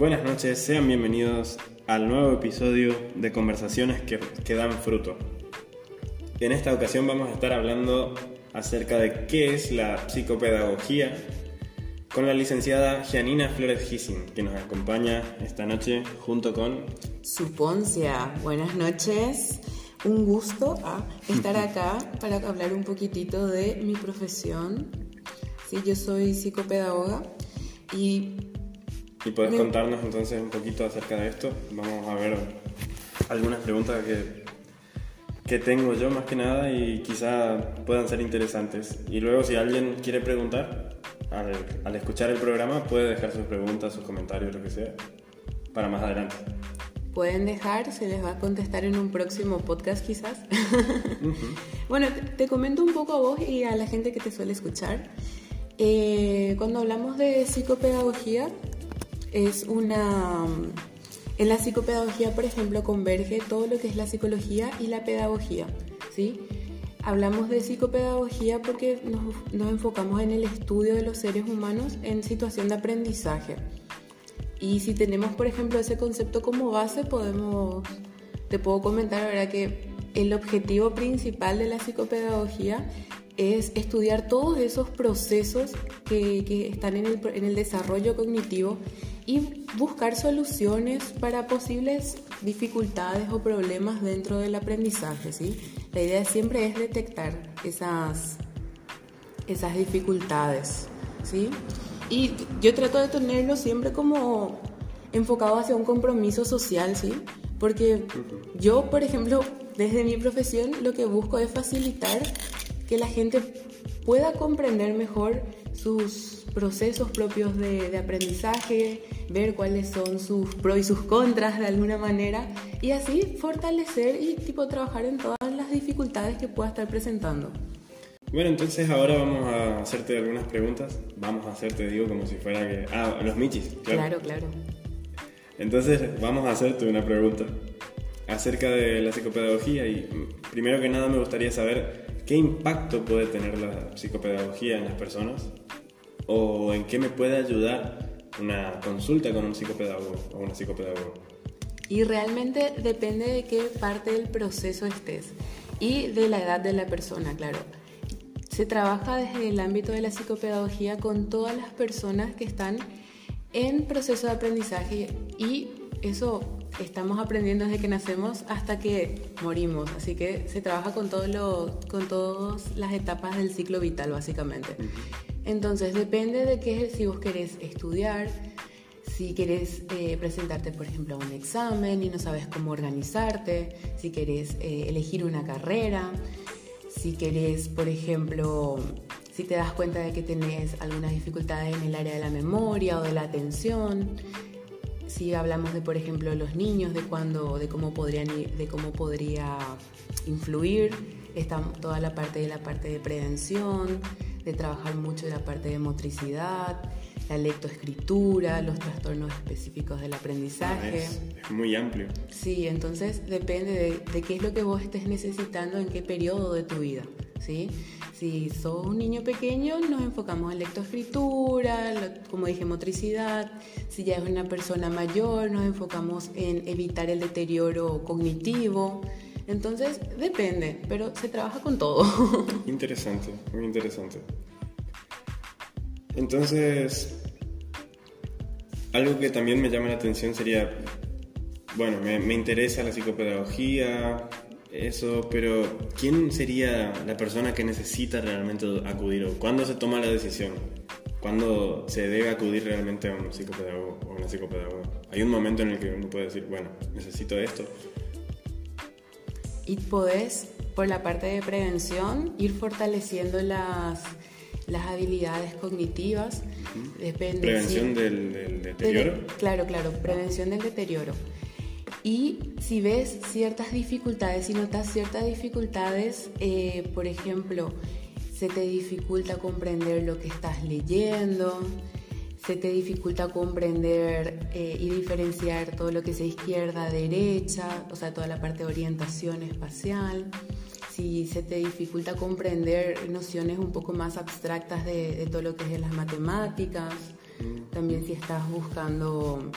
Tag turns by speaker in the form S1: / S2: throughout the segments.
S1: Buenas noches, sean bienvenidos al nuevo episodio de Conversaciones que, que, dan fruto. En esta ocasión vamos a estar hablando acerca de qué es la psicopedagogía con la licenciada Janina Flores Gissing, que nos acompaña esta noche junto con...
S2: Suponcia, buenas noches. Un gusto ah, estar acá para hablar un poquitito de mi profesión. Sí, yo soy psicopedagoga y...
S1: ¿Y puedes contarnos entonces un poquito acerca de esto? Vamos a ver algunas preguntas que, que tengo yo más que nada y quizá puedan ser interesantes. Y luego si alguien quiere preguntar, al, escuchar el programa puede dejar sus preguntas, sus comentarios, lo que sea, para más adelante.
S2: Pueden dejar, se les va a contestar en un próximo podcast quizás. bueno, te, comento un poco a vos y a la gente que te suele escuchar. Eh, cuando hablamos de psicopedagogía, es una... En la psicopedagogía, por ejemplo, converge todo lo que es la psicología y la pedagogía, ¿sí? Hablamos de psicopedagogía porque nos, enfocamos en el estudio de los seres humanos en situación de aprendizaje. Y si tenemos, por ejemplo, ese concepto como base, podemos, te puedo comentar ahora que el objetivo principal de la psicopedagogía es estudiar todos esos procesos que, que están en el, en el desarrollo cognitivo y buscar soluciones para posibles dificultades o problemas dentro del aprendizaje. ¿sí? La idea siempre es detectar esas, esas dificultades. ¿sí? Y yo trato de tenerlo siempre como enfocado hacia un compromiso social, ¿sí? Porque yo, por ejemplo, desde mi profesión lo que busco es facilitar que la gente pueda comprender mejor sus procesos propios de, aprendizaje, ver cuáles son sus pros y sus contras de alguna manera y así fortalecer y tipo trabajar en todas las dificultades que pueda estar presentando.
S1: Bueno, entonces ahora vamos a hacerte algunas preguntas. Vamos a hacerte, digo, como si fuera que... Ah, los michis,
S2: claro. Claro, claro.
S1: Entonces vamos a hacerte una pregunta acerca de la psicopedagogía y primero que nada me gustaría saber qué impacto puede tener la psicopedagogía en las personas o en qué me puede ayudar una consulta con un psicopedagogo o una psicopedagoga.
S2: Y realmente depende de qué parte del proceso estés y de la edad de la persona, claro. Se trabaja desde el ámbito de la psicopedagogía con todas las personas que están en proceso de aprendizaje y eso estamos aprendiendo desde que nacemos hasta que morimos, así que se trabaja con, todo con todas las etapas del ciclo vital básicamente. Entonces depende de qué, si vos querés estudiar, si querés eh, presentarte, por ejemplo, a un examen y no sabes cómo organizarte, si querés eh, elegir una carrera, si querés, por ejemplo, si te das cuenta de que tenés algunas dificultades en el área de la memoria o de la atención, si hablamos de, por ejemplo, los niños, de cuándo, de cómo podrían, de cómo podría influir, está toda la parte de la parte de prevención, de trabajar mucho de la parte de motricidad, la lectoescritura, los trastornos específicos del aprendizaje.
S1: Es, muy amplio.
S2: Sí, entonces depende de, qué es lo que vos estés necesitando en qué periodo de tu vida. ¿sí? Si sos un niño pequeño, nos enfocamos en lectoescritura, como dije, motricidad. Si ya es una persona mayor, nos enfocamos en evitar el deterioro cognitivo. Entonces, depende, pero se trabaja con todo.
S1: Interesante, muy interesante. Entonces, algo que también me llama la atención sería, bueno, me, interesa la psicopedagogía, eso, pero ¿quién sería la persona que necesita realmente acudir o cuándo se toma la decisión? ¿Cuándo se debe acudir realmente a un psicopedagogo o una psicopedagoga? Hay un momento en el que uno puede decir, bueno, necesito esto,
S2: y podés, por la parte de prevención, ir fortaleciendo las, las habilidades cognitivas.
S1: ¿Prevención del, deterioro?
S2: claro, claro, prevención del deterioro. Y si ves ciertas dificultades, si notas ciertas dificultades, eh, por ejemplo, se te dificulta comprender lo que estás leyendo, se te dificulta comprender eh, y diferenciar todo lo que es izquierda, derecha, o sea, toda la parte de orientación espacial, si se te dificulta comprender nociones un poco más abstractas de, todo lo que es las matemáticas, mm. también si estás buscando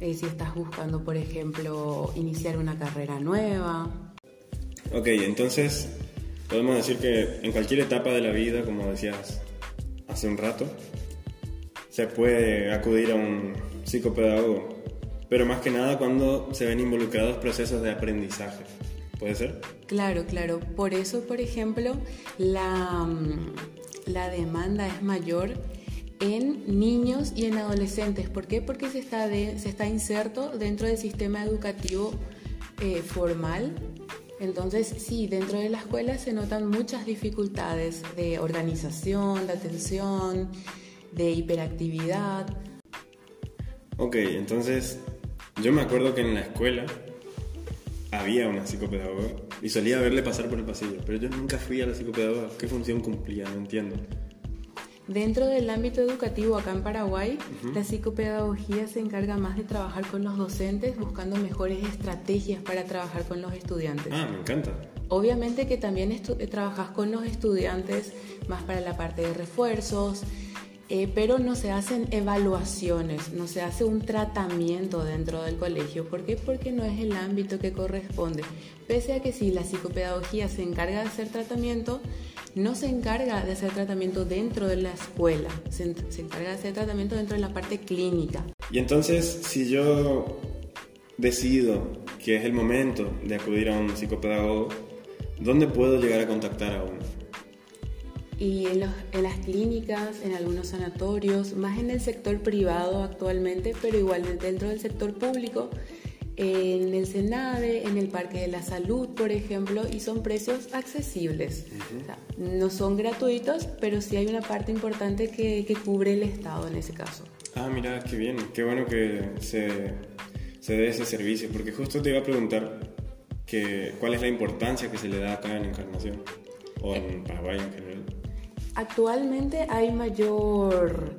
S2: eh, si estás buscando, por ejemplo, iniciar una carrera nueva.
S1: Ok, entonces podemos decir que en cualquier etapa de la vida, como decías hace un rato, se puede acudir a un psicopedagogo, pero más que nada cuando se ven involucrados procesos de aprendizaje. ¿Puede ser?
S2: Claro, claro. Por eso, por ejemplo, la, mm, la demanda es mayor en niños y en adolescentes. ¿Por qué? Porque se está, se está inserto dentro del sistema educativo eh, formal. Entonces, sí, dentro de la escuela se notan muchas dificultades de organización, de atención, de hiperactividad.
S1: Ok, entonces yo me acuerdo que en la escuela había una psicopedagoga y solía verle pasar por el pasillo, pero yo nunca fui a la psicopedagoga. ¿Qué función cumplía? No entiendo.
S2: Dentro del ámbito educativo acá en Paraguay, la psicopedagogía se encarga más de trabajar con los docentes buscando mejores estrategias para trabajar con los estudiantes.
S1: Ah, me encanta.
S2: Obviamente que también eh, trabajas con los estudiantes más para la parte de refuerzos, eh, pero no se hacen evaluaciones, no se hace un tratamiento dentro del colegio. ¿Por qué? Porque no es el ámbito que corresponde. Pese a que sí, la psicopedagogía se encarga de hacer tratamiento, no se encarga de hacer tratamiento dentro de la escuela, se, encarga de hacer tratamiento dentro de la parte clínica.
S1: Y entonces, si yo decido que es el momento de acudir a un psicopedagogo, ¿dónde puedo llegar a contactar a uno?
S2: Y en, en, las clínicas, en algunos sanatorios, más en el sector privado actualmente, pero igual dentro del sector público, en el Senade, en el Parque de la Salud, por ejemplo, y son precios accesibles. no son gratuitos, pero sí hay una parte importante que, que, cubre el Estado en ese caso.
S1: Ah, mira, qué bien, qué bueno que se, se dé ese servicio, porque justo te iba a preguntar que, cuál es la importancia que se le da acá en Encarnación o en Paraguay en general.
S2: Actualmente hay mayor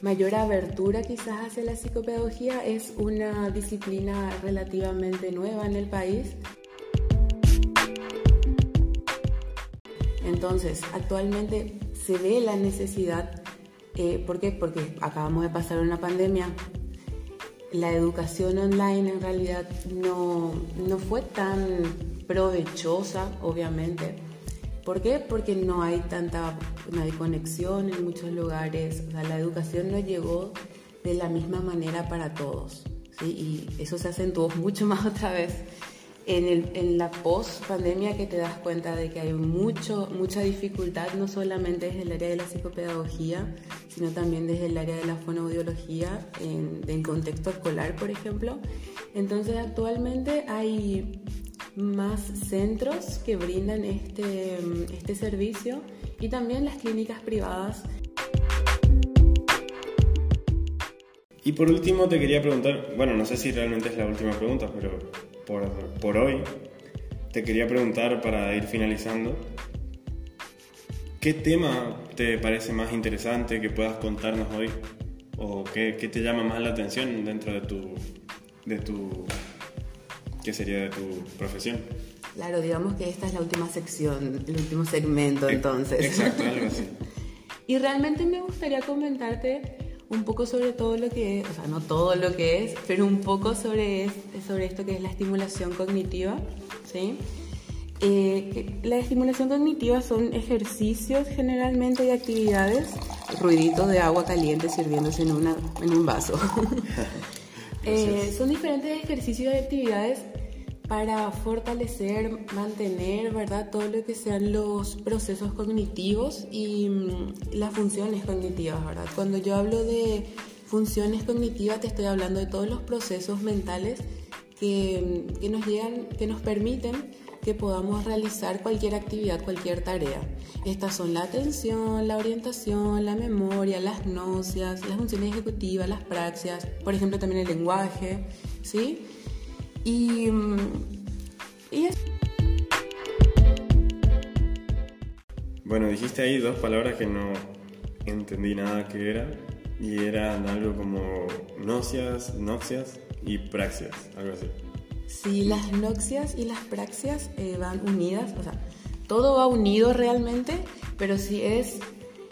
S2: mayor abertura quizás hacia la psicopedagogía. Es una disciplina relativamente nueva en el país. Entonces, actualmente se ve la necesidad, eh, ¿por qué? Porque acabamos de pasar una pandemia. La educación online en realidad no, no fue tan provechosa, obviamente ¿Por qué? Porque no hay tanta no hay conexión en muchos lugares, o sea, la educación no llegó de la misma manera para todos, ¿sí? y eso se acentuó mucho más otra vez en, el, en la post-pandemia que te das cuenta de que hay mucho, mucha dificultad, no solamente desde el área de la psicopedagogía, sino también desde el área de la fonoaudiología en, en contexto escolar, por ejemplo. Entonces, actualmente hay más centros que brindan este, este servicio y también las clínicas privadas.
S1: Y por último te quería preguntar, bueno, no sé si realmente es la última pregunta, pero por, por hoy te quería preguntar para ir finalizando, ¿qué tema te parece más interesante que puedas contarnos hoy? ¿O qué, qué te llama más la atención dentro de tu, de tu ¿Qué sería de tu profesión?
S2: Claro, digamos que esta es la última sección, el último segmento entonces.
S1: Exacto, algo así.
S2: y realmente me gustaría comentarte un poco sobre todo lo que es, o sea, no todo lo que es, pero un poco sobre, sobre esto que es la estimulación cognitiva, ¿sí? Eh, la estimulación cognitiva son ejercicios generalmente y actividades, ruiditos de agua caliente sirviéndose en, una, en un vaso. Eh, son diferentes ejercicios y actividades para fortalecer, mantener, ¿verdad? Todo lo que sean los procesos cognitivos y mm, las funciones cognitivas, ¿verdad? Cuando yo hablo de funciones cognitivas te estoy hablando de todos los procesos mentales que, mm, que nos llegan, que nos permiten que podamos realizar cualquier actividad, cualquier tarea. Estas son la atención, la orientación, la memoria, las nocias, las funciones ejecutivas, las praxias, por ejemplo también el lenguaje, ¿sí? Y, mm, y
S1: Bueno, dijiste ahí dos palabras que no entendí nada que eran y eran algo como nocias, noxias y praxias, algo así.
S2: Sí, las noxias y las praxias eh, van unidas, o sea, todo va unido realmente, pero sí es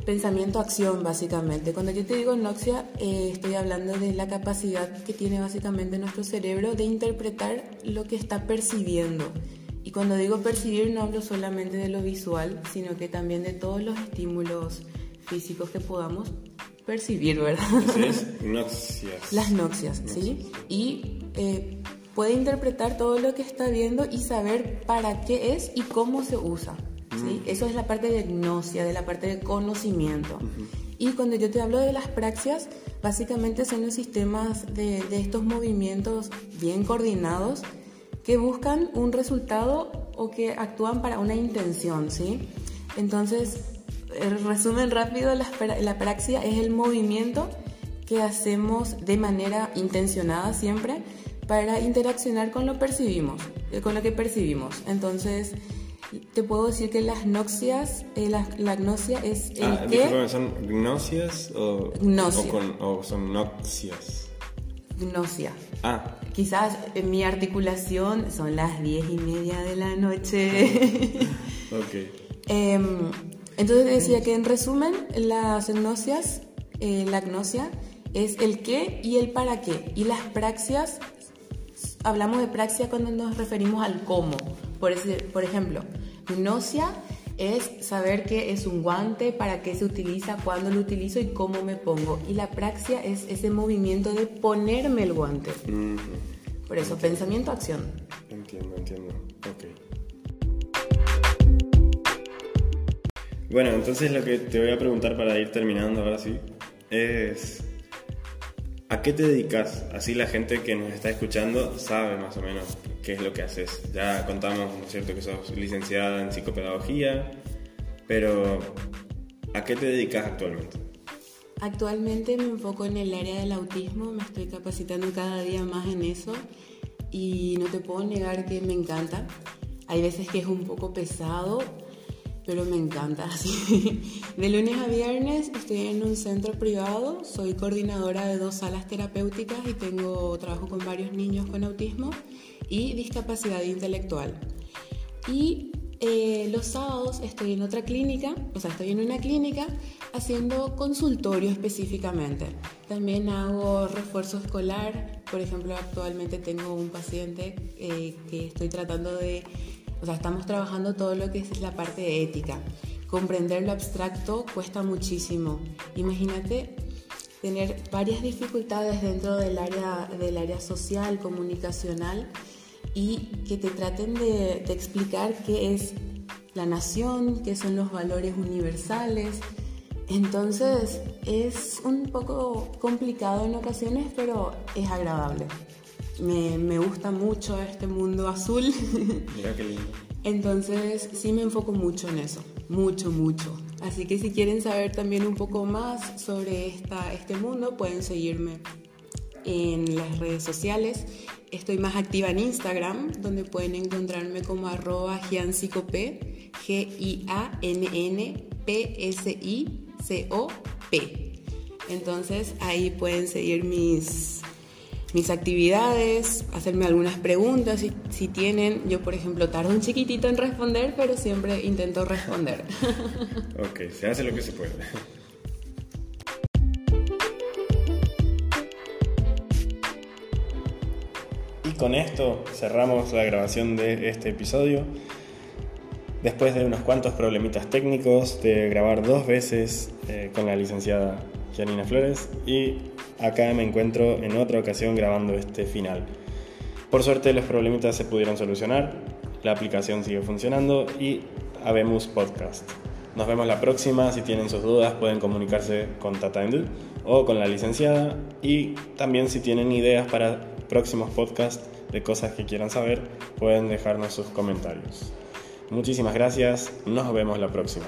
S2: pensamiento-acción, básicamente. Cuando yo te digo noxia, eh, estoy hablando de la capacidad que tiene básicamente nuestro cerebro de interpretar lo que está percibiendo. Y cuando digo percibir no hablo solamente de lo visual, sino que también de todos los estímulos físicos que podamos percibir, ¿verdad?
S1: es noxias.
S2: Las noxias, ¿sí? Y eh, puede interpretar todo lo que está viendo y saber para qué es y cómo se usa. ¿sí? Eso es la parte de gnosia, de la parte de conocimiento. Y cuando yo te hablo de las praxias, básicamente son los sistemas de, de estos movimientos bien coordinados que buscan un resultado o que actúan para una intención, ¿sí? Entonces, el resumen rápido, la, la praxia es el movimiento que hacemos de manera intencionada siempre para interaccionar con lo percibimos, eh, con lo que percibimos. Entonces, te puedo decir que las noxias, eh, la, la, gnosia es el
S1: ah,
S2: que...
S1: ¿Son gnosias o,
S2: Gnosia.
S1: o, con- o son noxias?
S2: Gnosia.
S1: Ah,
S2: Quizás en mi articulación son las diez y media de la noche.
S1: ok.
S2: Em, entonces decía que en resumen, las gnosias, eh, la gnosia es el qué y el para qué. Y las praxias, hablamos de praxia cuando nos referimos al cómo. Por, ese, por ejemplo, gnosia es saber qué es un guante, para qué se utiliza, cuándo lo utilizo y cómo me pongo. Y la praxia es ese movimiento de ponerme el guante.
S1: Mhm.
S2: Por eso, pensamiento, acción.
S1: Entiendo, entiendo. Ok. Bueno, entonces lo que te voy a preguntar para ir terminando ahora sí es ¿a qué te dedicas? Así la gente que nos está escuchando sabe más o menos qué es lo que haces. Ya contamos, ¿no es cierto?, que sos licenciada en psicopedagogía, pero ¿a qué te dedicas actualmente?
S2: Actualmente me enfoco en el área del autismo, me estoy capacitando cada día más en eso y no te puedo negar que me encanta. Hay veces que es un poco pesado, pero me encanta. sí. De lunes a viernes estoy en un centro privado, soy coordinadora de dos salas terapéuticas y tengo trabajo con varios niños con autismo y discapacidad intelectual. Y eh, los sábados estoy en otra clínica, o sea, estoy en una clínica haciendo consultorio específicamente. También hago refuerzo escolar, por ejemplo, actualmente tengo un paciente eh, que estoy tratando de, o sea, estamos trabajando todo lo que es la parte de ética. Comprender lo abstracto cuesta muchísimo. Imagínate tener varias dificultades dentro del área, del área social, comunicacional, y que te traten de, de explicar qué es la nación, qué son los valores universales. Entonces es un poco complicado en ocasiones, pero es agradable. Me, me gusta mucho este mundo azul.
S1: Mira qué lindo.
S2: Entonces sí me enfoco mucho en eso, mucho, mucho. Así que si quieren saber también un poco más sobre esta, este mundo, pueden seguirme en las redes sociales. Estoy más activa en Instagram, donde pueden encontrarme como arroba giancicop, G-I-A-N-N-P-S-I-C-O-P. Entonces ahí pueden seguir mis, mis actividades, hacerme algunas preguntas si, tienen. Yo, por ejemplo, tardo un chiquitito en responder, pero siempre intento responder.
S1: Ok, se hace lo que se puede. Y con esto cerramos la grabación de este episodio. Después de unos cuantos problemitas técnicos, de grabar dos veces eh, con la licenciada Janina Flores y acá me encuentro en otra ocasión grabando este final. Por suerte los problemitas se pudieron solucionar, la aplicación sigue funcionando y habemos podcast. Nos vemos la próxima, si tienen sus dudas pueden comunicarse con Tata Endul o con la licenciada y también si tienen ideas para próximos podcasts de cosas que quieran saber pueden dejarnos sus comentarios. Muchísimas gracias, nos vemos la próxima.